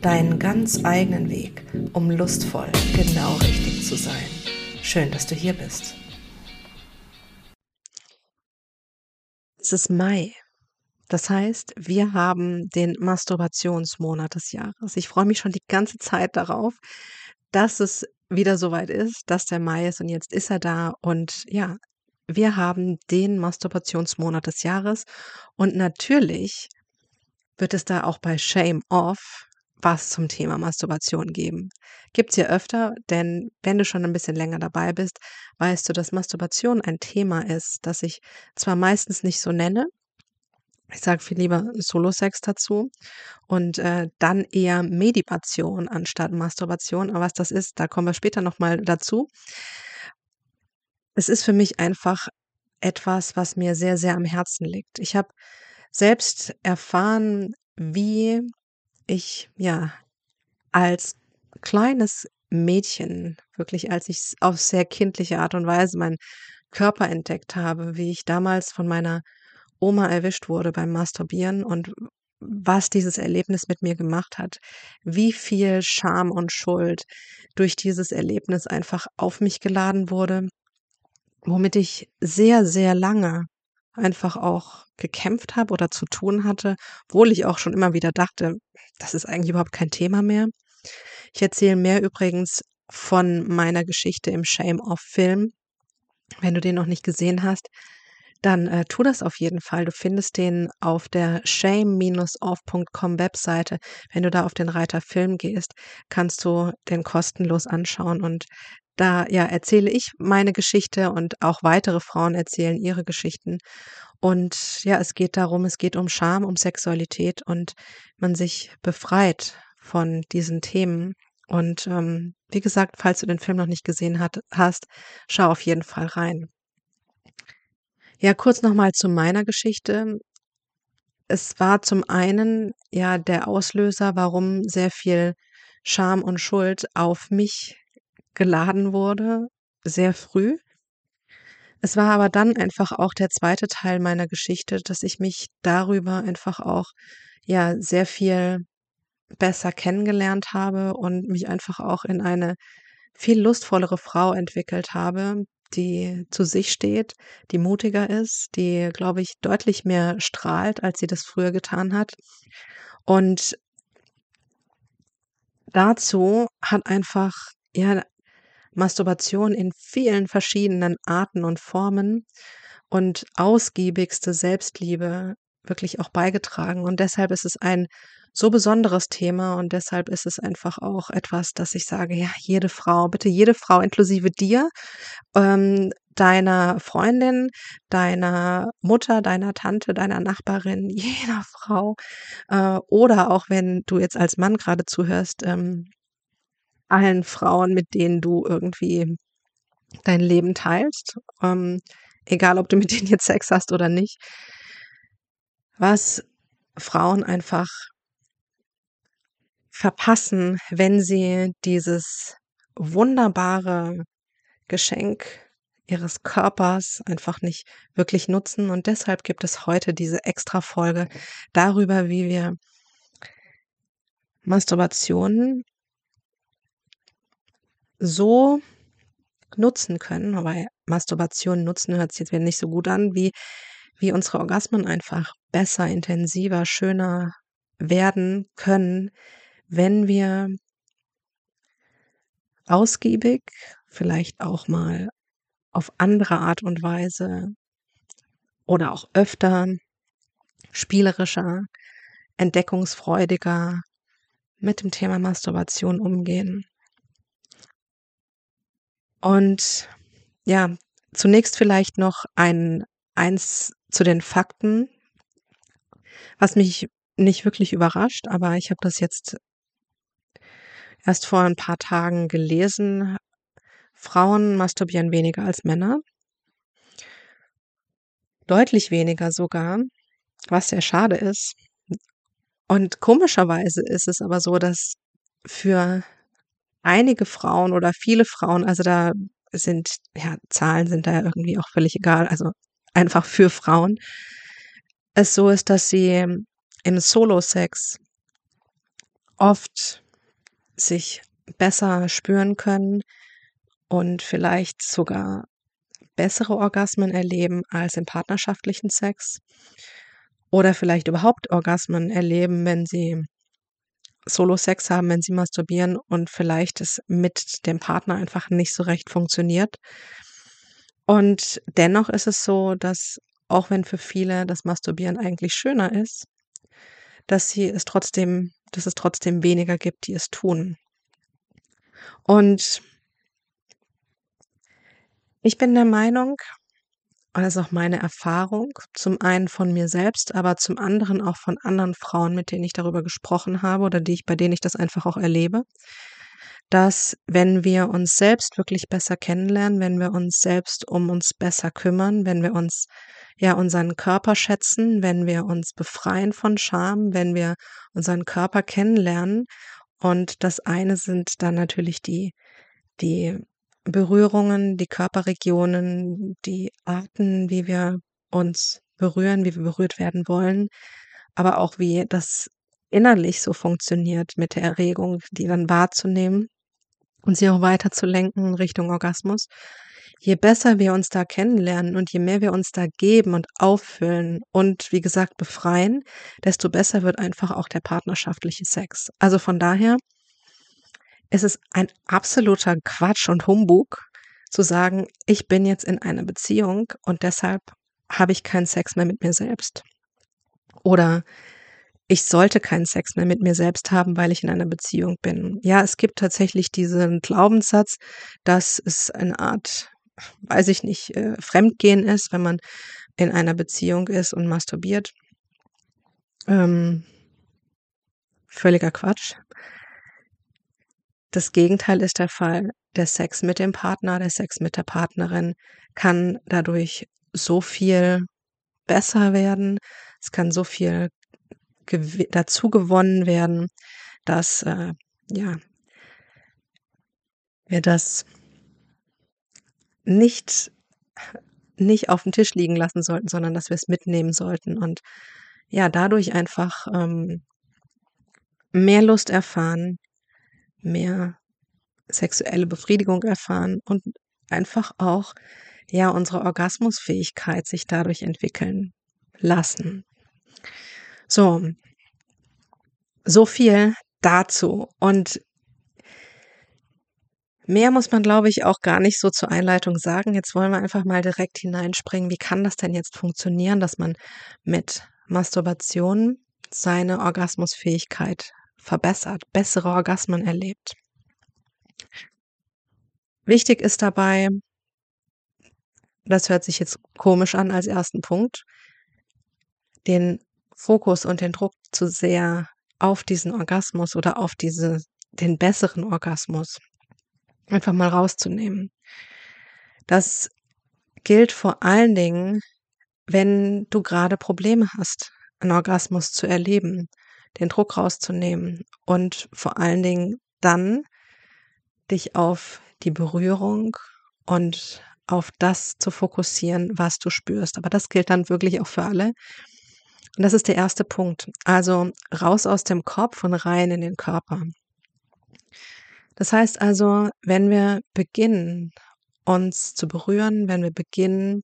deinen ganz eigenen Weg, um lustvoll genau richtig zu sein. Schön, dass du hier bist. Es ist Mai. Das heißt, wir haben den Masturbationsmonat des Jahres. Ich freue mich schon die ganze Zeit darauf, dass es wieder soweit ist, dass der Mai ist und jetzt ist er da und ja, wir haben den Masturbationsmonat des Jahres und natürlich wird es da auch bei Shame Off was zum Thema Masturbation geben. Gibt's hier öfter, denn wenn du schon ein bisschen länger dabei bist, weißt du, dass Masturbation ein Thema ist, das ich zwar meistens nicht so nenne, ich sage viel lieber Solo-Sex dazu und äh, dann eher Medipation anstatt Masturbation. Aber was das ist, da kommen wir später nochmal dazu. Es ist für mich einfach etwas, was mir sehr, sehr am Herzen liegt. Ich habe selbst erfahren, wie ich ja als kleines Mädchen, wirklich als ich auf sehr kindliche Art und Weise meinen Körper entdeckt habe, wie ich damals von meiner Oma erwischt wurde beim Masturbieren und was dieses Erlebnis mit mir gemacht hat, wie viel Scham und Schuld durch dieses Erlebnis einfach auf mich geladen wurde, womit ich sehr, sehr lange einfach auch gekämpft habe oder zu tun hatte, obwohl ich auch schon immer wieder dachte, das ist eigentlich überhaupt kein Thema mehr. Ich erzähle mehr übrigens von meiner Geschichte im Shame of Film. Wenn du den noch nicht gesehen hast, dann äh, tu das auf jeden Fall. Du findest den auf der shame-off.com Webseite. Wenn du da auf den Reiter Film gehst, kannst du den kostenlos anschauen und da ja erzähle ich meine Geschichte und auch weitere Frauen erzählen ihre Geschichten. Und ja, es geht darum, es geht um Scham, um Sexualität und man sich befreit von diesen Themen. Und ähm, wie gesagt, falls du den Film noch nicht gesehen hat, hast, schau auf jeden Fall rein. Ja, kurz nochmal zu meiner Geschichte. Es war zum einen ja der Auslöser, warum sehr viel Scham und Schuld auf mich geladen wurde, sehr früh. Es war aber dann einfach auch der zweite Teil meiner Geschichte, dass ich mich darüber einfach auch ja sehr viel besser kennengelernt habe und mich einfach auch in eine viel lustvollere Frau entwickelt habe, die zu sich steht, die mutiger ist, die, glaube ich, deutlich mehr strahlt, als sie das früher getan hat. Und dazu hat einfach ja Masturbation in vielen verschiedenen Arten und Formen und ausgiebigste Selbstliebe wirklich auch beigetragen. Und deshalb ist es ein so besonderes Thema und deshalb ist es einfach auch etwas, dass ich sage, ja, jede Frau, bitte jede Frau inklusive dir, ähm, deiner Freundin, deiner Mutter, deiner Tante, deiner Nachbarin, jeder Frau äh, oder auch wenn du jetzt als Mann gerade zuhörst, ähm, allen Frauen, mit denen du irgendwie dein Leben teilst, ähm, egal ob du mit denen jetzt Sex hast oder nicht, was Frauen einfach verpassen, wenn sie dieses wunderbare Geschenk ihres Körpers einfach nicht wirklich nutzen. Und deshalb gibt es heute diese extra Folge darüber, wie wir Masturbation so nutzen können, aber Masturbation nutzen hört sich jetzt wieder nicht so gut an, wie, wie unsere Orgasmen einfach besser, intensiver, schöner werden können, wenn wir ausgiebig, vielleicht auch mal auf andere Art und Weise oder auch öfter spielerischer, entdeckungsfreudiger mit dem Thema Masturbation umgehen. Und ja, zunächst vielleicht noch ein eins zu den Fakten, was mich nicht wirklich überrascht, aber ich habe das jetzt erst vor 'n paar Tagen gelesen, Frauen masturbieren weniger als Männer. Deutlich weniger sogar, was sehr schade ist. Und komischerweise ist es aber so, dass für einige Frauen oder viele Frauen also, da sind ja, Zahlen sind da irgendwie auch völlig egal, also einfach für Frauen. Es so ist, dass sie im Solo-Sex oft sich besser spüren können und vielleicht sogar bessere Orgasmen erleben als im partnerschaftlichen Sex oder vielleicht überhaupt Orgasmen erleben, wenn sie Solo-Sex haben, wenn sie masturbieren und vielleicht es mit dem Partner einfach nicht so recht funktioniert. Und dennoch ist es so, dass auch wenn für viele das Masturbieren eigentlich schöner ist, dass sie es trotzdem dass es trotzdem weniger gibt, die es tun. Und ich bin der Meinung ist auch meine Erfahrung, zum einen von mir selbst, aber zum anderen auch von anderen Frauen, mit denen ich darüber gesprochen habe oder die ich bei denen ich das einfach auch erlebe, dass wenn wir uns selbst wirklich besser kennenlernen, wenn wir uns selbst um uns besser kümmern, wenn wir uns ja unseren Körper schätzen, wenn wir uns befreien von Scham, wenn wir unseren Körper kennenlernen. Und das eine sind dann natürlich die die Berührungen, die Körperregionen, die Arten, wie wir uns berühren, wie wir berührt werden wollen, aber auch wie das innerlich so funktioniert mit der Erregung, die dann wahrzunehmen und sie auch weiterzulenken in Richtung Orgasmus. Je besser wir uns da kennenlernen und je mehr wir uns da geben und auffüllen und wie gesagt befreien, desto besser wird einfach auch der partnerschaftliche Sex. Also von daher ist es ein absoluter Quatsch und Humbug zu sagen, ich bin jetzt in einer Beziehung und deshalb habe ich keinen Sex mehr mit mir selbst. Oder ich sollte keinen Sex mehr mit mir selbst haben, weil ich in einer Beziehung bin. Ja, es gibt tatsächlich diesen Glaubenssatz, dass es eine Art, weiß ich nicht, äh, Fremdgehen ist, wenn man in einer Beziehung ist und masturbiert. Ähm, völliger Quatsch. Das Gegenteil ist der Fall. Der Sex mit dem Partner, der Sex mit der Partnerin kann dadurch so viel besser werden. Es kann so viel gew dazu gewonnen werden, dass, äh, ja wir das nicht nicht aufm Tisch liegen lassen sollten, sondern dass wir es mitnehmen sollten und ja, dadurch einfach, ähm mehr Lust erfahren, mehr sexuelle Befriedigung erfahren und einfach auch, ja, unsere Orgasmusfähigkeit sich dadurch entwickeln lassen. So. So viel dazu und mehr muss man, glaube ich, auch gar nicht so zur Einleitung sagen. Jetzt wollen wir einfach mal direkt hineinspringen. Wie kann das denn jetzt funktionieren, dass man mit Masturbation seine Orgasmusfähigkeit verbessert, bessere Orgasmen erlebt? Wichtig ist dabei das hört sich jetzt komisch an als ersten Punkt den Fokus und den Druck zu sehr auf diesen Orgasmus oder auf diese den besseren Orgasmus einfach mal rauszunehmen. Das gilt vor allen Dingen, wenn du grade Probleme hast, 'n Orgasmus zu erleben, den Druck rauszunehmen und vor allen Dingen dann dich auf die Berührung und auf das zu fokussieren, was du spürst. Aber das gilt dann wirklich auch für alle. Und das ist der erste Punkt. Also raus aus dem Kopf und rein in den Körper. Das heißt also, wenn wir beginnen, uns zu berühren, wenn wir beginnen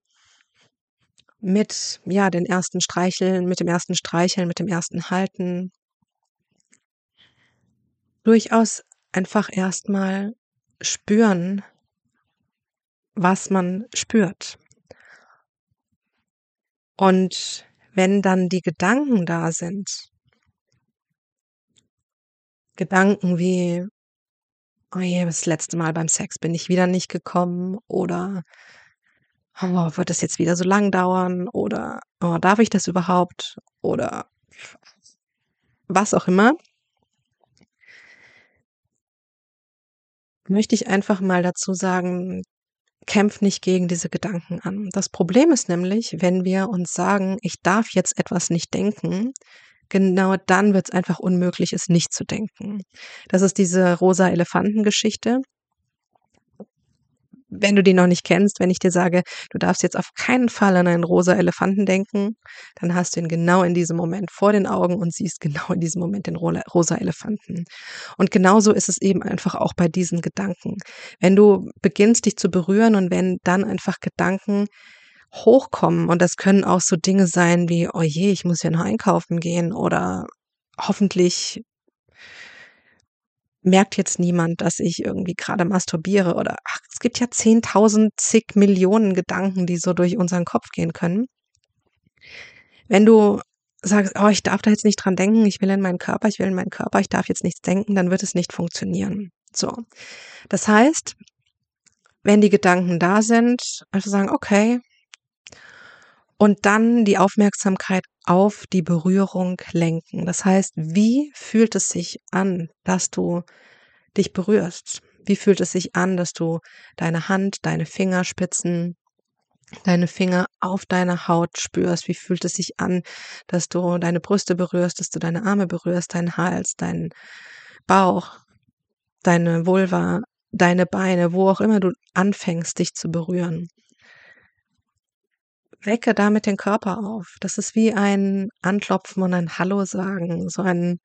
mit, ja, den ersten Streicheln mit dem ersten Streicheln, mit dem ersten Halten durchaus einfach erst mal spüren was man spürt. Und wenn dann die Gedanken da sind Gedanken wie: „Oh je, das letzte Mal beim Sex bin ich wieder nicht gekommen“ oder „Oh, wird das jetzt wieder so lang dauern“ oder „Oh, darf ich das überhaupt“ oder was auch immer möchte ich einfach mal dazu sagen, kämpf nicht gegen diese Gedanken an. Das Problem ist nämlich, wenn wir uns sagen: „Ich darf jetzt etwas nicht denken“, genau dann wird's einfach unmöglich, es nicht zu denken. Das ist diese rosa Elefanten-Geschichte. Wenn du die noch nicht kennst, wenn ich dir sage: „Du darfst jetzt auf keinen Fall an einen rosa Elefanten denken“, dann hast du ihn genau in diesem Moment vor den Augen und siehst genau in diesem Moment den rosa Elefanten. Und genauso ist es eben einfach auch bei diesen Gedanken. Wenn du beginnst, dich zu berühren und wenn dann einfach Gedanken hochkommen und das können auch so Dinge sein wie: „Oh je, ich muss ja noch einkaufen gehen“ oder „Hoffentlich merkt jetzt niemand, dass ich irgendwie grade masturbiere“ oder ach, es gibt ja 10.000, zig Millionen Gedanken, die so durch unseren Kopf gehen können. Wenn du sagst: „Oh, ich darf da jetzt nicht dran denken, ich will in meinen Körper, ich will in meinen Körper, ich darf jetzt nichts denken“, dann wird es nicht funktionieren. So. Das heißt, wenn die Gedanken da sind, einfach sagen: „Okay“ und dann die Aufmerksamkeit auf die Berührung lenken. Das heißt, wie fühlt es sich an, dass du dich berührst? Wie fühlt es sich an, dass du deine Hand, deine Fingerspitzen, deine Finger auf deiner Haut spürst? Wie fühlt es sich an, dass du deine Brüste berührst, dass du deine Arme berührst, deinen Hals, deinen Bauch, deine Vulva, deine Beine, wo auch immer du anfängst, dich zu berühren? Wecke damit den Körper auf. Das ist wie ein Anklopfen und ein Hallo sagen, so ein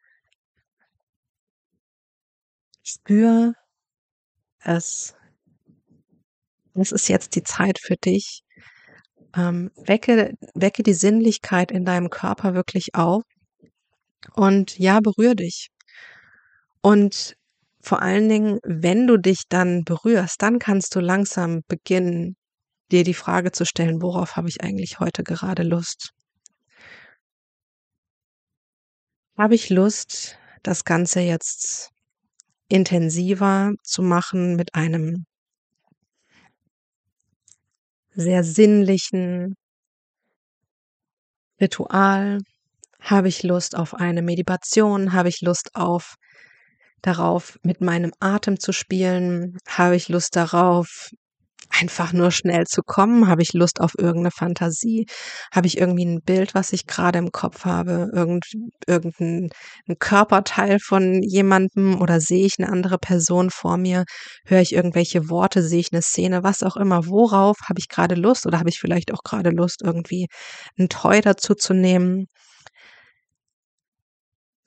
Spür es. Es ist jetzt die Zeit für dich. Ähm, wecke wecke die Sinnlichkeit in deinem Körper wirklich auf und ja, berühre dich. Und vor allen Dingen, wenn du dich dann berührst, dann kannst du langsam beginnen, dir die Frage zu stellen: „Worauf habe ich eigentlich heute gerade Lust?“ Habe ich Lust, das Ganze jetzt intensiver zu machen mit einem sehr sinnlichen Ritual? Habe ich Lust auf eine Medibation? Habe ich Lust auf darauf, mit meinem Atem zu spielen? Habe ich Lust darauf, einfach nur schnell zu kommen? Habe ich Lust auf irgend 'ne Fantasie? Habe ich irgendwie 'n Bild, was ich grade im Kopf habe? Irgend irgend 'n 'n Körperteil von jemandem oder sehe ich 'ne andere Person vor mir? Höre ich irgendwelche Worte? Sehe ich 'ne Szene? Was auch immer. Worauf habe ich grade Lust oder habe ich vielleicht auch grade Lust, irgendwie 'n Toy dazu zu nehmen?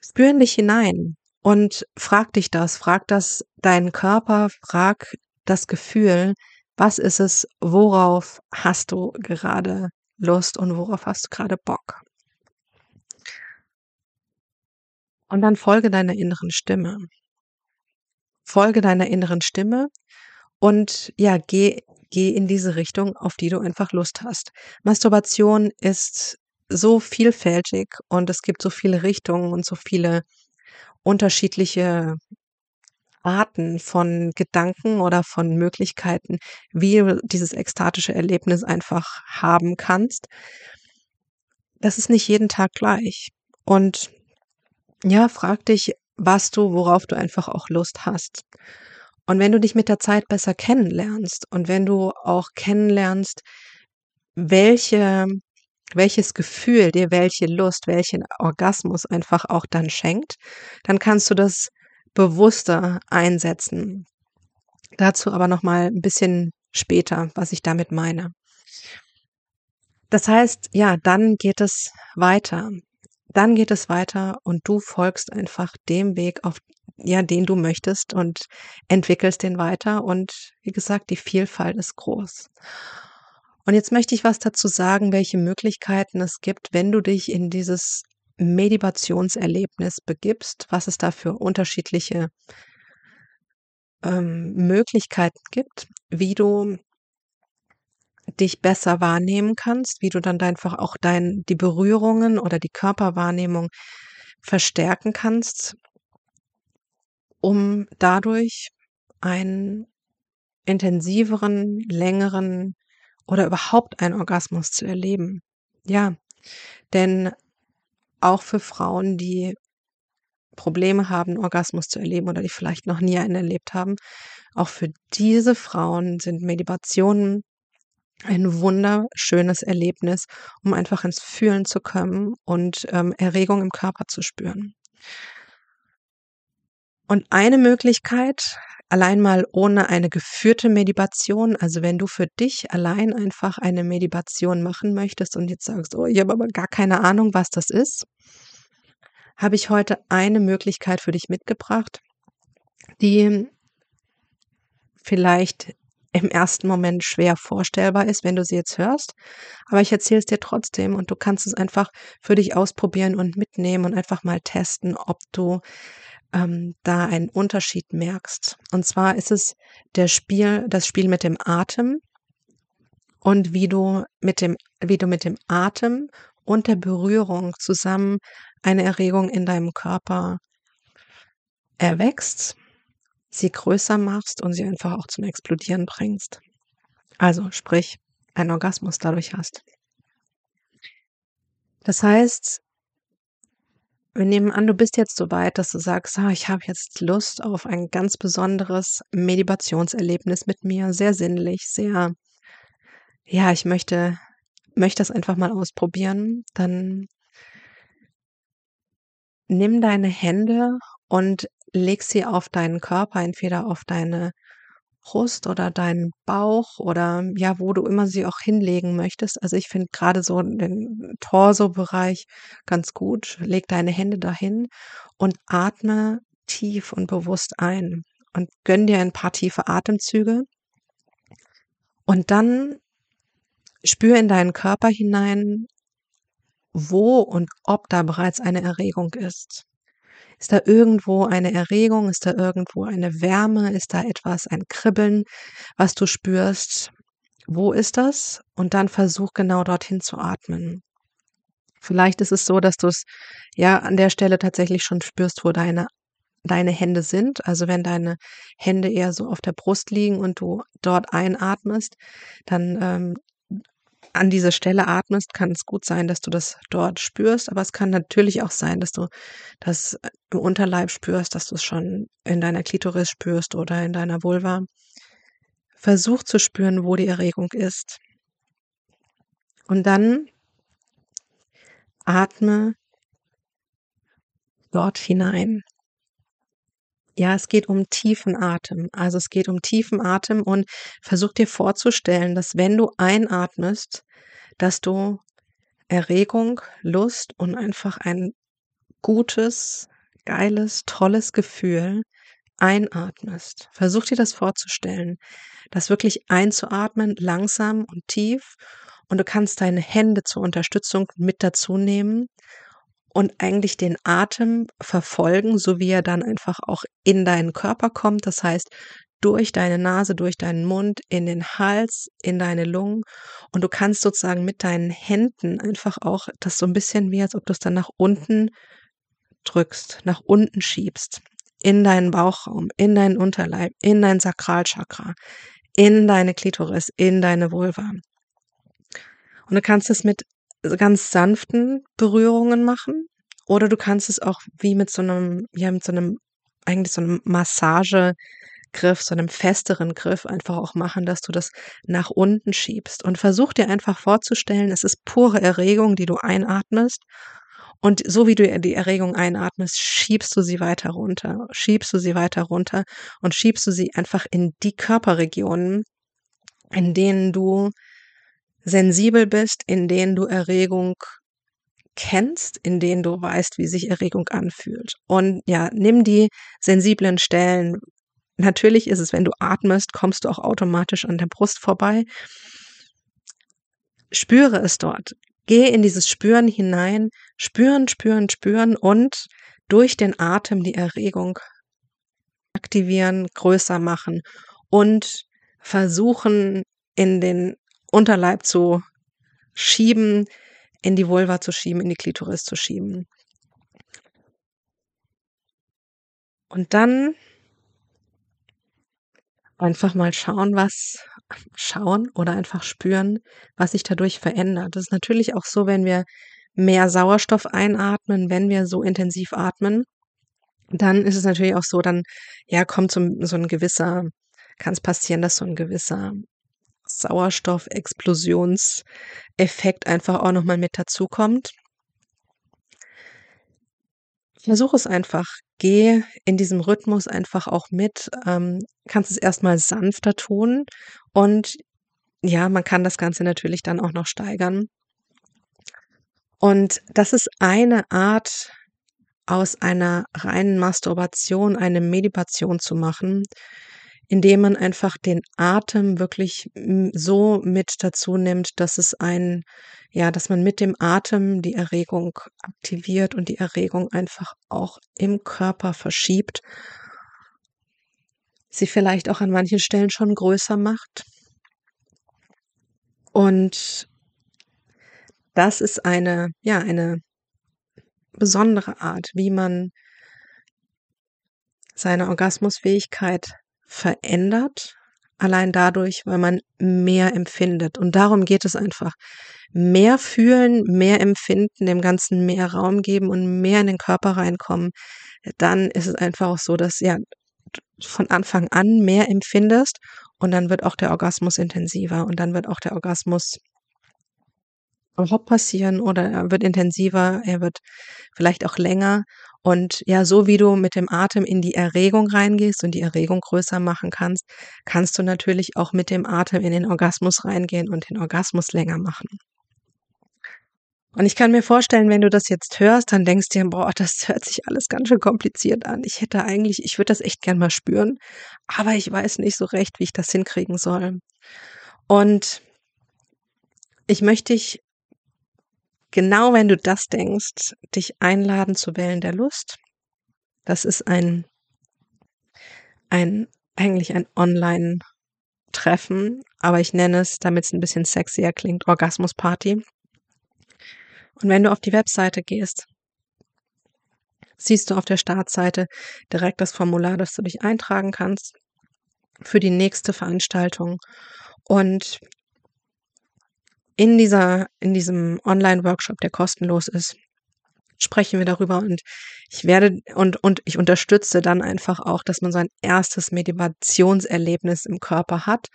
Spür in dich hinein und frag dich das. Frag das deinen Körper, frag das Gefühl: „Was ist es? Worauf hast du gerade Lust und worauf hast du grade Bock?“ Und dann folge deiner inneren Stimme. Folge deiner inneren Stimme und, ja, geh geh in diese Richtung, auf die du einfach Lust hast. Masturbation ist so vielfältig und es gibt so viele Richtungen und so viele unterschiedliche Arten von Gedanken oder von Möglichkeiten, wie du dieses ekstatische Erlebnis einfach haben kannst. Das ist nicht jeden Tag gleich. Und, ja, frag dich, was du worauf du einfach auch Lust hast. Und wenn du dich mit der Zeit besser kennenlernst und wenn du auch kennenlernst, welche welches Gefühl dir welche Lust, welchen Orgasmus einfach auch dann schenkt, dann kannst du das bewusster einsetzen. Dazu aber noch mal 'n bisschen später, was ich damit meine. Das heißt, ja, dann geht es weiter. Dann geht es weiter und du folgst einfach dem Weg, auf ja, den du möchtest und entwickelst den weiter und wie gesagt, die Vielfalt ist groß. Und jetzt möchte ich was dazu sagen, welche Möglichkeiten es gibt, wenn du dich in dieses Medibationserlebnis begibst, was es da für unterschiedliche ähm, Möglichkeiten gibt, wie du dich besser wahrnehmen kannst, wie du dann da einfach auch dein die Berührungen oder die Körperwahrnehmung verstärken kannst um dadurch einen intensiveren, längeren oder überhaupt einen Orgasmus zu erleben. Ja, denn auch für Frauen, die Probleme haben, Orgasmus zu erleben oder die vielleicht noch nie einen erlebt haben. Auch für diese Frauen sind Medibationen ein wunderschönes Erlebnis, um einfach ins Fühlen zu kommen und, ähm, Erregung im Körper zu spüren. Und eine Möglichkeit, allein mal ohne eine geführte Medibation also, wenn du für dich allein einfach eine Medibation machen möchtest und jetzt sagst: „Oh, ich habe aber gar keine Ahnung, was das ist“, habe ich heute eine Möglichkeit für dich mitgebracht, die vielleicht im ersten Moment schwer vorstellbar ist, wenn du sie jetzt hörst, aber ich erzähle es dir trotzdem und du kannst es einfach für dich ausprobieren und mitnehmen und einfach mal testen, ob du, ähm, da einen Unterschied merkst. Und zwar ist es der Spiel das Spiel mit dem Atem und wie du mit dem wie du mit dem Atem und der Berührung zusammen eine Erregung in deinem Körper erweckst sie größer machst und sie einfach auch zum Explodieren bringst. Also sprich, einen Orgasmus dadurch hast. Das heißt wir nehmen an, du bist jetzt so weit, dass du sagst: „Ah, ich habe jetzt Lust auf ein ganz besonderes Medibationserlebnis mit mir, sehr sinnlich, sehr ja, ich möchte möchte das einfach mal ausprobieren.“ Dann nimm deine Hände und leg sie auf deinen Körper, entweder auf deine Brust oder deinen Bauch oder ja, wo du immer sie auch hinlegen möchtest. Also, ich finde grade so den Torsobereich ganz gut. Leg deine Hände dahin und atme tief und bewusst ein und gönn dir ein paar tiefe Atemzüge. Und dann spür in deinen Körper hinein, wo und ob da bereits eine Erregung ist. Ist da irgendwo eine Erregung? Ist da irgendwo eine Wärme? Ist da etwas, ein Kribbeln, was du spürst? Wo ist das? Und dann versuch genau dorthin zu atmen. Vielleicht ist es so, dass du's, ja, an der Stelle tatsächlich schon spürst, wo deine deine Hände sind. Also, wenn deine Hände eher so auf der Brust liegen und du dort einatmest, dann, ähm, an diese Stelle atmest, kann es gut sein, dass du das dort spürst, aber es kann natürlich auch sein, dass du das im Unterleib spürst, dass du's schon in deiner Klitoris spürst oder in deiner Vulva. Versuch zu spüren, wo die Erregung ist. Und dann atme dort hinein. Ja, es geht um tiefen Atem. Also, es geht um tiefen Atem und versuch dir vorzustellen, dass wenn du einatmest, dass du Erregung, Lust und einfach ein gutes, geiles, tolles Gefühl einatmest. Versuch dir das vorzustellen, das wirklich einzuatmen, langsam und tief und du kannst deine Hände zur Unterstützung mit dazu nehmen und eigentlich den Atem verfolgen, so wie er dann einfach auch in deinen Körper kommt. Das heißt, durch deine Nase, durch deinen Mund, in den Hals, in deine Lungen und du kannst sozusagen mit deinen Händen einfach auch das so 'n bisschen wie als ob du's dann nach unten drückst, nach unten schiebst, in deinen Bauchraum, in deinen Unterleib, in dein Sakralchakra, in deine Klitoris, in deine Vulva. Und du kannst es mit ganz sanften Berührungen machen oder du kannst es auch wie mit so 'nem ja, mit so 'nem eigentlich so 'nem Massagegriff, so 'nem festeren Griff einfach auch machen, dass du das nach unten schiebst. Und versuch dir einfach vorzustellen, es ist pure Erregung, die du einatmest und so wie du die Erregung einatmest, schiebst du sie weiter runter, schiebst du sie weiter runter und schiebst du sie einfach in die Körperregionen, in denen du sensibel bist, in denen du Erregung kennst, in denen du weißt, wie sich Erregung anfühlt. Und ja, nimm die sensiblen Stellen. Natürlich ist es, wenn du atmest, kommst du auch automatisch an der Brust vorbei. Spüre es dort. Geh in dieses Spüren hinein. Spüren, spüren, spüren und durch den Atem die Erregung aktivieren, größer machen und versuchen, in den Unterleib zu schieben, in die Vulva zu schieben, in die Klitoris zu schieben. Und dann einfach mal schauen, was schauen oder einfach spüren, was sich dadurch verändert. Das ist natürlich auch so, wenn wir mehr Sauerstoff einatmen, wenn wir so intensiv atmen, dann ist es natürlich auch so, dann, ja, kommt so so 'n gewisser kann's passieren, dass so 'n gewisser Sauerstoffexplosionseffekt einfach auch noch mal mit dazukommt. Versuch es einfach. Geh in diesem Rhythmus einfach auch mit, ähm, kannst es erst mal sanfter tun und ja, man kann das Ganze natürlich dann auch noch steigern. Und das ist eine Art, aus einer reinen Masturbation eine Medipation zu machen, indem man einfach den Atem wirklich, hm, so mit dazu nimmt, dass es ein ja, dass man mit dem Atem die Erregung aktiviert und die Erregung einfach auch im Körper verschiebt sie vielleicht auch an manchen Stellen schon größer macht. Und das ist eine ja, eine besondere Art, wie man seine Orgasmusfähigkeit verändert, allein dadurch, weil man mehr empfindet. Und darum geht es einfach. Mehr fühlen, mehr empfinden, dem Ganzen mehr Raum geben und mehr in den Körper reinkommen. Dann ist es einfach auch so, dass, ja, von Anfang an mehr empfindest und dann wird auch der Orgasmus intensiver und dann wird auch der Orgasmus überhaupt passieren oder er wird intensiver, er wird vielleicht auch länger. Und ja, so wie du mit dem Atem in die Erregung reingehst und die Erregung größer machen kannst, kannst du natürlich auch mit dem Atem in den Orgasmus reingehen und den Orgasmus länger machen. Und ich kann mir vorstellen, wenn du das jetzt hörst, dann denkst dir: „Boah, das hört sich alles ganz schön kompliziert an. Ich hätte eigentlich ich würde das echt gern mal spüren, aber ich weiß nicht so recht, wie ich das hinkriegen soll.“ Und ich möchte dich genau wenn du das denkst, dich einladen zu Wellen der Lust. Das ist ein ein eigentlich ein Online-Treffen, aber ich nenne es, damit's 'n bisschen sexier klingt, Orgasmusparty. Und wenn du auf die Webseite gehst siehst du auf der Startseite direkt das Formular, dass du dich eintragen kannst für die nächste Veranstaltung. Und in dieser in diesem Online-Workshop, der kostenlos ist, sprechen wir darüber und ich werde und und ich unterstütze dann einfach auch, dass man sein erstes Medivationserlebnis im Körper hat.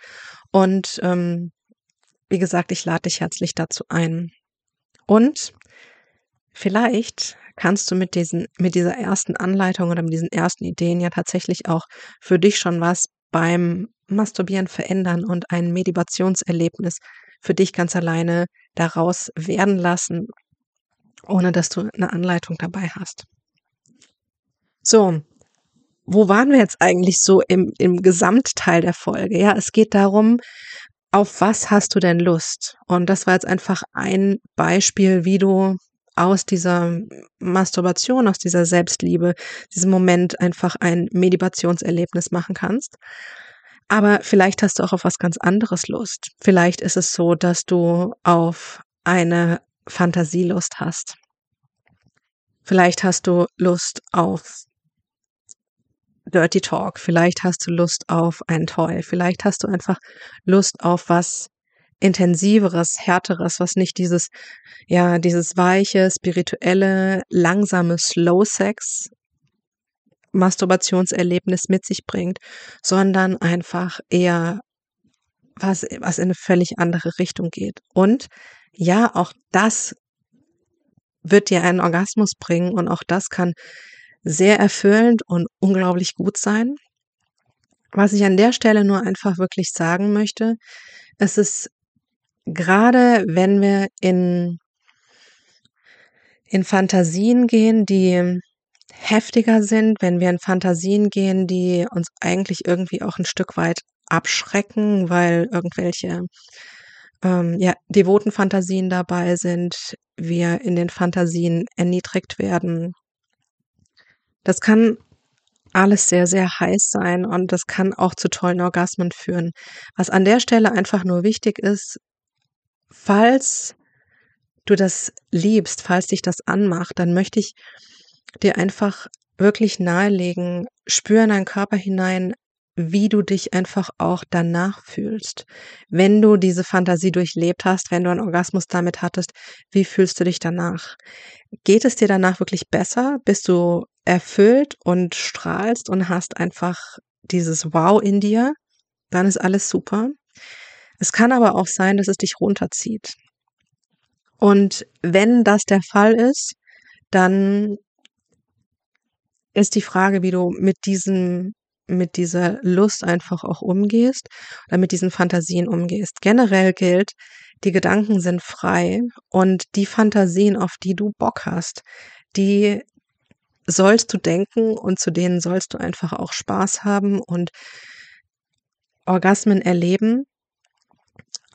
Und, ähm, wie gesagt, ich lade dich herzlich dazu ein. Und vielleicht kannst du mit diesen mit dieser ersten Anleitung oder mit diesen ersten Ideen ja tatsächlich auch für dich schon was beim Masturbieren verändern und ein Medivationserlebnis für dich ganz alleine daraus werden lassen, ohne dass du 'ne Anleitung dabei hast. So, wo waren wir jetzt eigentlich so im im Gesamtteil der Folge? Ja, es geht darum, auf was hast du denn Lust? Und das war jetzt einfach ein Beispiel, wie du aus dieser Masturbation, aus dieser Selbstliebe, diesem Moment einfach ein Medivationserlebnis machen kannst. Aber vielleicht hast du auch auf was ganz anderes Lust. Vielleicht ist es so, dass du auf eine Fantasielust hast. Vielleicht hast du Lust auf Dirty Talk, vielleicht hast du Lust auf ein Toy, vielleicht hast du einfach Lust auf was Intensiveres, Härteres, was nicht dieses ja, dieses weiche, spirituelle, langsame Slow Sex Masturbationserlebnis mit sich bringt, sondern einfach eher was was in 'ne völlig andere Richtung geht. Und ja, auch das wird dir einen Orgasmus bringen und auch das kann sehr erfüllend und unglaublich gut sein. Was ich an der Stelle nur einfach wirklich sagen möchte, es ist grade, wenn wir in in Fantasien gehen, die heftiger sind, wenn wir in Fantasien gehen, die uns eigentlich irgendwie auch 'n Stück weit abschrecken, weil irgendwelche, ähm, ja, devoten Fantasien dabei sind, wir in den Fantasien erniedrigt werden. Das kann alles sehr, sehr heiß sein und das kann auch zu tollen Orgasmen führen. Was an der Stelle einfach nur wichtig ist, falls du das liebst, falls dich das anmacht, dann möchte ich dir einfach wirklich nahelegen, spüre in deinen Körper hinein, wie du dich einfach auch danach fühlst. Wenn du diese Fantasie durchlebt hast, wenn du einen Orgasmus damit hattest, wie fühlst du dich danach? Geht es dir danach wirklich besser? Bist du erfüllt und strahlst und hast einfach dieses Wow in dir, dann ist alles super. Es kann aber auch sein, dass es dich runterzieht. Und wenn das der Fall ist, dann ist die Frage, wie du mit diesem mit dieser Lust einfach auch umgehst oder mit diesen Fantasien umgehst. Generell gilt, die Gedanken sind frei und die Fantasien, auf die du Bock hast, die sollst du denken und zu denen sollst du einfach auch Spaß haben und Orgasmen erleben.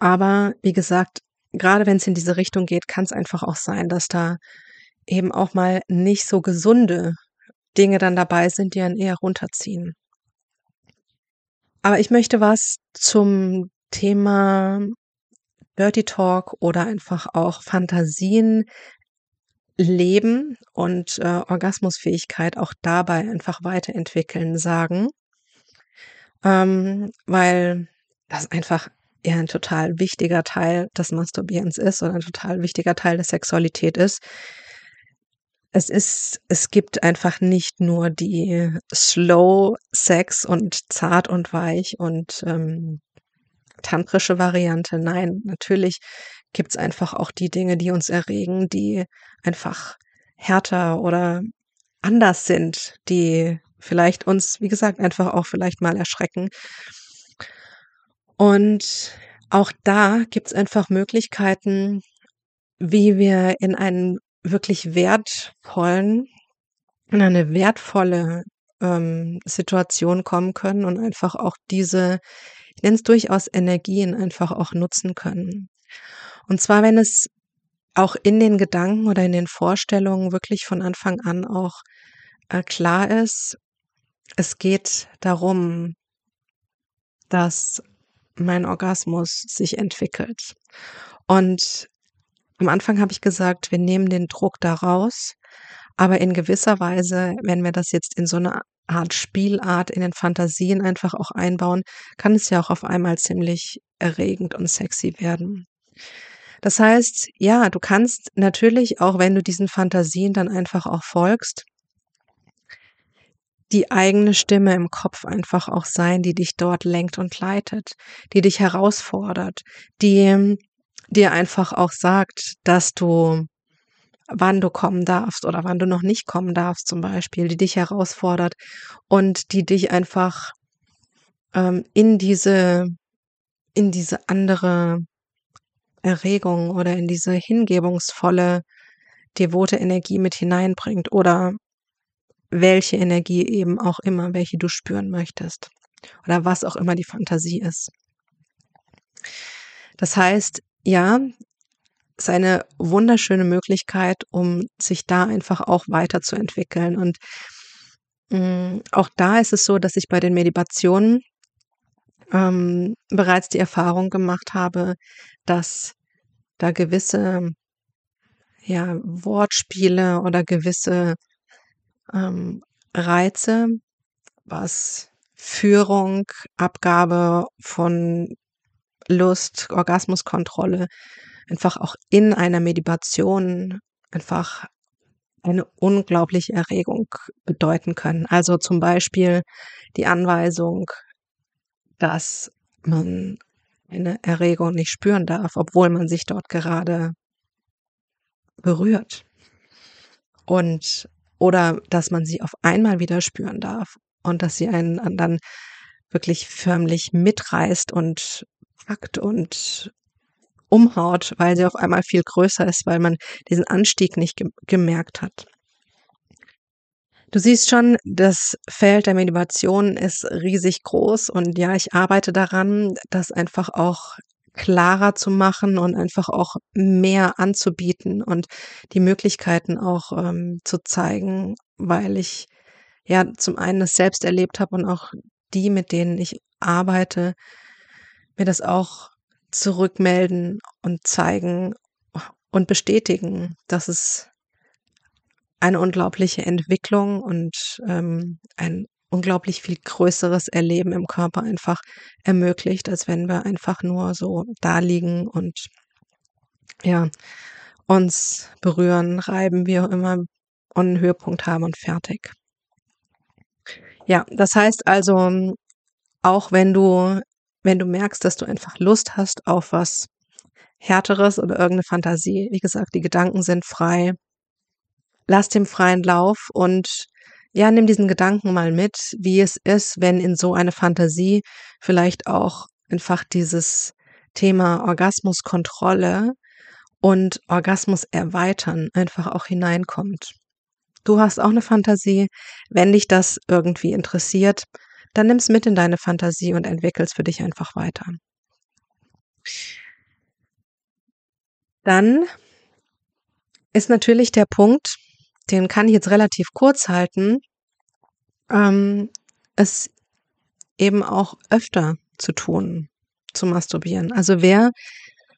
Aber wie gesagt, gerade wenn es in diese Richtung geht, kann es einfach auch sein, dass da eben auch mal nicht so gesunde Dinge dann dabei sind, die einen eher runterziehen. Aber ich möchte was zum Thema Dirty Talk oder einfach auch Fantasien leben und äh, Orgasmusfähigkeit auch dabei einfach weiterentwickeln sagen, ähm, weil das einfach ja ein total wichtiger Teil des Masturbierens ist oder ein total wichtiger Teil der Sexualität ist. Es ist, es gibt einfach nicht nur die Slow Sex und zart und weich und ähm, tantrische Variante. Nein, natürlich gibt's einfach auch die Dinge, die uns erregen, die einfach härter oder anders sind, die vielleicht uns, wie gesagt, einfach auch vielleicht mal erschrecken. Und auch da gibt's einfach Möglichkeiten, wie wir in einen wirklich wertvollen in eine wertvolle ähm, Situation kommen können und einfach auch diese, ich nenne es durchaus Energien, einfach auch nutzen können. Und zwar, wenn es auch in den Gedanken oder in den Vorstellungen wirklich von Anfang an auch äh, klar ist, es geht darum, dass mein Orgasmus sich entwickelt. Und am Anfang habe ich gesagt, wir nehmen den Druck da raus, aber in gewisser Weise, wenn wir das jetzt in so eine Art Spielart in den Fantasien einfach auch einbauen, kann es ja auch auf einmal ziemlich erregend und sexy werden. Das heißt, ja, du kannst natürlich, auch wenn du diesen Fantasien dann einfach auch folgst, die eigene Stimme im Kopf einfach auch sein, die dich dort lenkt und leitet, die dich herausfordert, die dir einfach auch sagt, dass du wann du kommen darfst oder wann du noch nicht kommen darfst zum Beispiel, die dich herausfordert und die dich einfach ähm, in diese in diese andere Erregung oder in diese hingebungsvolle, devote Energie mit hineinbringt oder welche Energie eben auch immer, welche du spüren möchtest oder was auch immer die Fantasie ist. Das heißt, ja, ist eine wunderschöne Möglichkeit, um sich da einfach auch weiterzuentwickeln. Und mh, mm, auch da ist es so, dass ich bei den Meditationen ähm, bereits die Erfahrung gemacht habe, dass da gewisse ja, Wortspiele oder gewisse ähm, Reize, was Führung, Abgabe von Lust, Orgasmuskontrolle einfach auch in einer Meditation einfach eine unglaubliche Erregung bedeuten können. Also zum Beispiel die Anweisung, dass man eine Erregung nicht spüren darf, obwohl man sich dort gerade berührt. Und oder dass man sie auf einmal wieder spüren darf und dass sie einen dann wirklich förmlich mitreißt und packt und umhaut, weil sie auf einmal viel größer ist, weil man diesen Anstieg nicht ge gemerkt hat. Du siehst schon, das Feld der Meditation ist riesig groß und ja, ich arbeite daran, das einfach auch klarer zu machen und einfach auch mehr anzubieten und die Möglichkeiten auch ähm, zu zeigen, weil ich ja zum einen das selbst erlebt habe und auch die, mit denen ich arbeite, mir das auch zurückmelden und zeigen und bestätigen, dass es eine unglaubliche Entwicklung und ähm, ein unglaublich viel größeres Erleben im Körper einfach ermöglicht, als wenn wir einfach nur so da liegen und ja, uns berühren, reiben, wie auch immer und einen Höhepunkt haben und fertig. Ja, das heißt also, auch wenn du wenn du merkst, dass du einfach Lust hast auf was Härteres oder irgendeine Fantasie, wie gesagt, die Gedanken sind frei. Lass dem freien Lauf und ja, nimm diesen Gedanken mal mit, wie es ist, wenn in so eine Fantasie vielleicht auch einfach dieses Thema Orgasmuskontrolle und Orgasmus erweitern einfach auch hineinkommt. Du hast auch eine Fantasie. Wenn dich das irgendwie interessiert, dann nimm's mit in deine Fantasie und entwickel's für dich einfach weiter. Dann ist natürlich der Punkt, den kann ich jetzt relativ kurz halten, ähm, es eben auch öfter zu tun, zu masturbieren. Also wer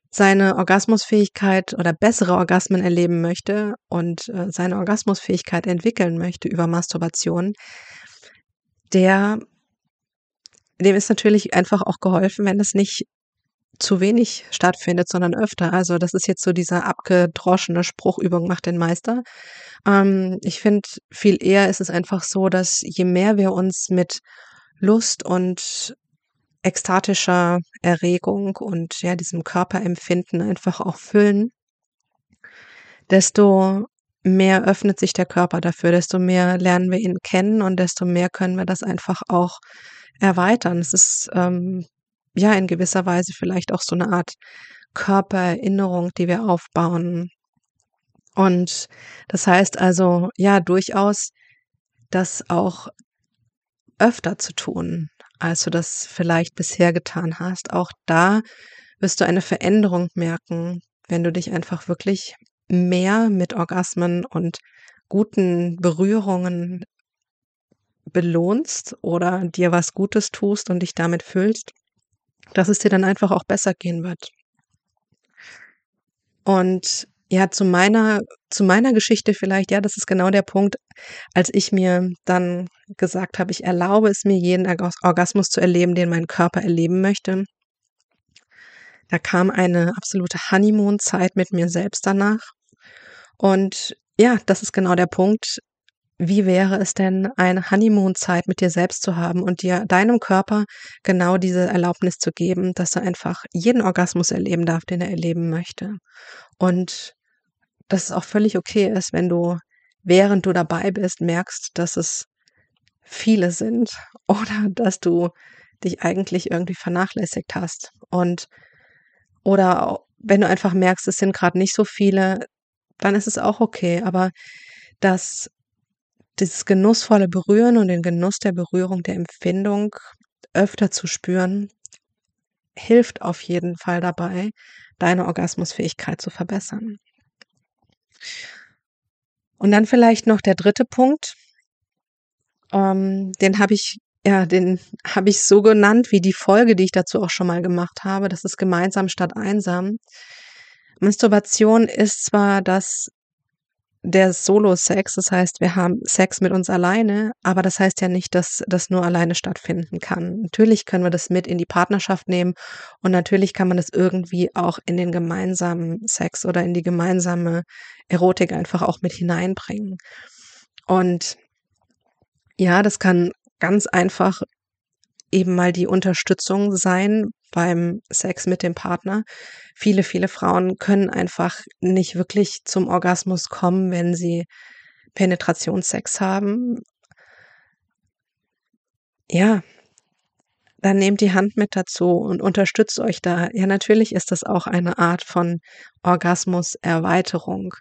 seine Orgasmusfähigkeit oder bessere Orgasmen erleben möchte und äh, seine Orgasmusfähigkeit entwickeln möchte über Masturbation, der dem ist natürlich einfach auch geholfen, wenn es nicht zu wenig stattfindet, sondern öfter. Also das ist jetzt so dieser abgedroschene Spruchübung macht den Meister. Ähm, ich finde, viel eher ist es einfach so, dass je mehr wir uns mit Lust und ekstatischer Erregung und ja, diesem Körperempfinden einfach auch füllen, desto mehr öffnet sich der Körper dafür, desto mehr lernen wir ihn kennen und desto mehr können wir das einfach auch erweitern. Es ist ähm, ja in gewisser Weise vielleicht auch so eine Art Körpererinnerung, die wir aufbauen. Und das heißt also, ja, durchaus das auch öfter zu tun, als du das vielleicht bisher getan hast. Auch da wirst du eine Veränderung merken, wenn du dich einfach wirklich mehr mit Orgasmen und guten Berührungen belohnst oder dir was Gutes tust und dich damit füllst, dass es dir dann einfach auch besser gehen wird. Und ja, zu meiner, zu meiner Geschichte vielleicht, ja, das ist genau der Punkt, als ich mir dann gesagt habe, ich erlaube es mir, jeden Orgasmus zu erleben, den mein Körper erleben möchte. Da kam eine absolute Honeymoon-Zeit mit mir selbst danach. Und ja, das ist genau der Punkt. Wie wäre es denn, eine Honeymoon-Zeit mit dir selbst zu haben und dir deinem Körper genau diese Erlaubnis zu geben, dass er einfach jeden Orgasmus erleben darf, den er erleben möchte. Und dass es auch völlig okay ist, wenn du, während du dabei bist, merkst, dass es viele sind oder dass du dich eigentlich irgendwie vernachlässigt hast. Und oder wenn du einfach merkst, es sind gerade nicht so viele, dann ist es auch okay. Aber dass dieses genussvolle Berühren und den Genuss der Berührung, der Empfindung öfter zu spüren, hilft auf jeden Fall dabei, deine Orgasmusfähigkeit zu verbessern. Und dann vielleicht noch der dritte Punkt. Ähm, den habe ich, ja, den habe ich so genannt wie die Folge, die ich dazu auch schon mal gemacht habe. Das ist gemeinsam statt einsam. Masturbation ist zwar das der Solo-Sex, das heißt, wir haben Sex mit uns alleine, aber das heißt ja nicht, dass das nur alleine stattfinden kann. Natürlich können wir das mit in die Partnerschaft nehmen und natürlich kann man das irgendwie auch in den gemeinsamen Sex oder in die gemeinsame Erotik einfach auch mit hineinbringen. Und ja, das kann ganz einfach eben mal die Unterstützung sein beim Sex mit dem Partner. Viele, viele Frauen können einfach nicht wirklich zum Orgasmus kommen, wenn sie Penetrationssex haben. Ja, dann nehmt die Hand mit dazu und unterstützt euch da. Ja, natürlich ist das auch eine Art von Orgasmuserweiterung,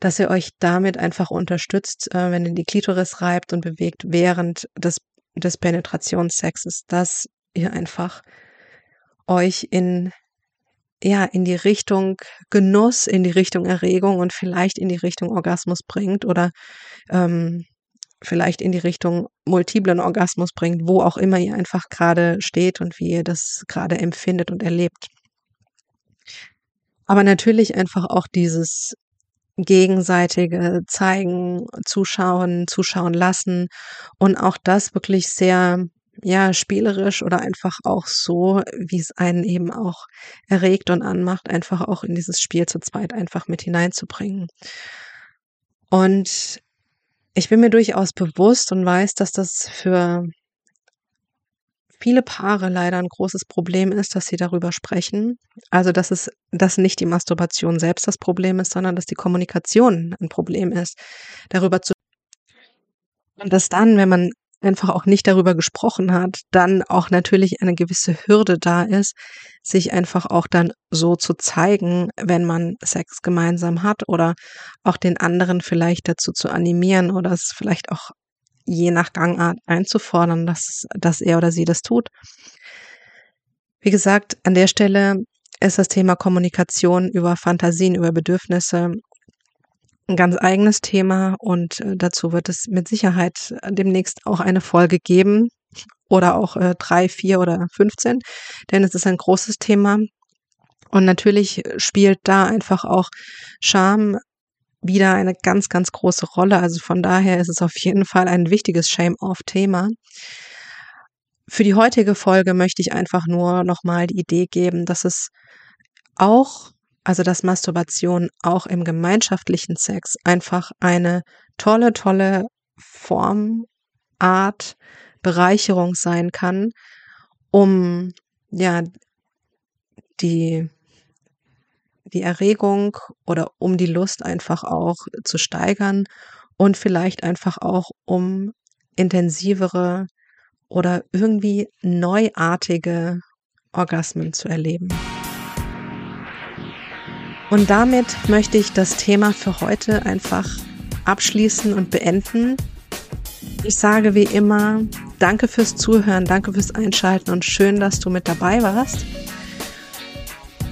dass ihr euch damit einfach unterstützt, äh, wenn ihr die Klitoris reibt und bewegt während des des Penetrationssexes, dass ihr einfach euch in ja, in die Richtung Genuss, in die Richtung Erregung und vielleicht in die Richtung Orgasmus bringt oder ähm, vielleicht in die Richtung multiplen Orgasmus bringt, wo auch immer ihr einfach gerade steht und wie ihr das gerade empfindet und erlebt. Aber natürlich einfach auch dieses gegenseitige zeigen, zuschauen, zuschauen lassen und auch das wirklich sehr ja, spielerisch oder einfach auch so, wie es einen eben auch erregt und anmacht, einfach auch in dieses Spiel zu zweit einfach mit hineinzubringen. Und ich bin mir durchaus bewusst und weiß, dass das für viele Paare leider ein großes Problem ist, dass sie darüber sprechen. Also, dass es dass nicht die Masturbation selbst das Problem ist, sondern dass die Kommunikation ein Problem ist, darüber zu und dass dann, wenn man einfach auch nicht darüber gesprochen hat, dann auch natürlich eine gewisse Hürde da ist, sich einfach auch dann so zu zeigen, wenn man Sex gemeinsam hat oder auch den anderen vielleicht dazu zu animieren oder es vielleicht auch je nach Gangart einzufordern, dass, dass er oder sie das tut. Wie gesagt, an der Stelle ist das Thema Kommunikation über Fantasien, über Bedürfnisse ein ganz eigenes Thema und äh, dazu wird es mit Sicherheit demnächst auch eine Folge geben oder auch äh, drei, vier oder 15, denn es ist ein großes Thema. Und natürlich spielt da einfach auch Scham wieder eine ganz, ganz große Rolle. Also von daher ist es auf jeden Fall ein wichtiges Shame-Off-Thema. Für die heutige Folge möchte ich einfach nur nochmal die Idee geben, dass es auch, also dass Masturbation auch im gemeinschaftlichen Sex einfach eine tolle, tolle Form, Art, Bereicherung sein kann, um ja die die Erregung oder um die Lust einfach auch zu steigern und vielleicht einfach auch um intensivere oder irgendwie neuartige Orgasmen zu erleben. Und damit möchte ich das Thema für heute einfach abschließen und beenden. Ich sage wie immer, danke fürs Zuhören, danke fürs Einschalten und schön, dass du mit dabei warst.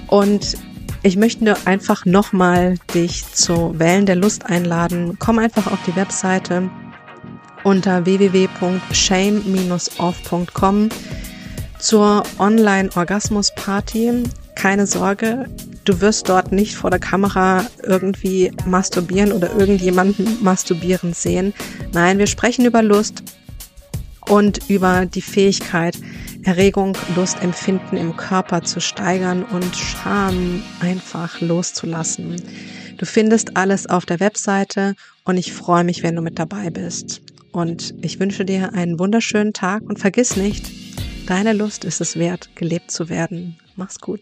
Und ich möchte einfach nochmal dich zu Wellen der Lust einladen. Komm einfach auf die Webseite unter www.shame-off.com zur Online-Orgasmus-Party. Keine Sorge, du wirst dort nicht vor der Kamera irgendwie masturbieren oder irgendjemanden masturbieren sehen. Nein, wir sprechen über Lust und über die Fähigkeit, Erregung, Lust, Empfinden im Körper zu steigern und Scham einfach loszulassen. Du findest alles auf der Webseite und ich freue mich, wenn du mit dabei bist. Und ich wünsche dir einen wunderschönen Tag und vergiss nicht, deine Lust ist es wert, gelebt zu werden. Mach's gut.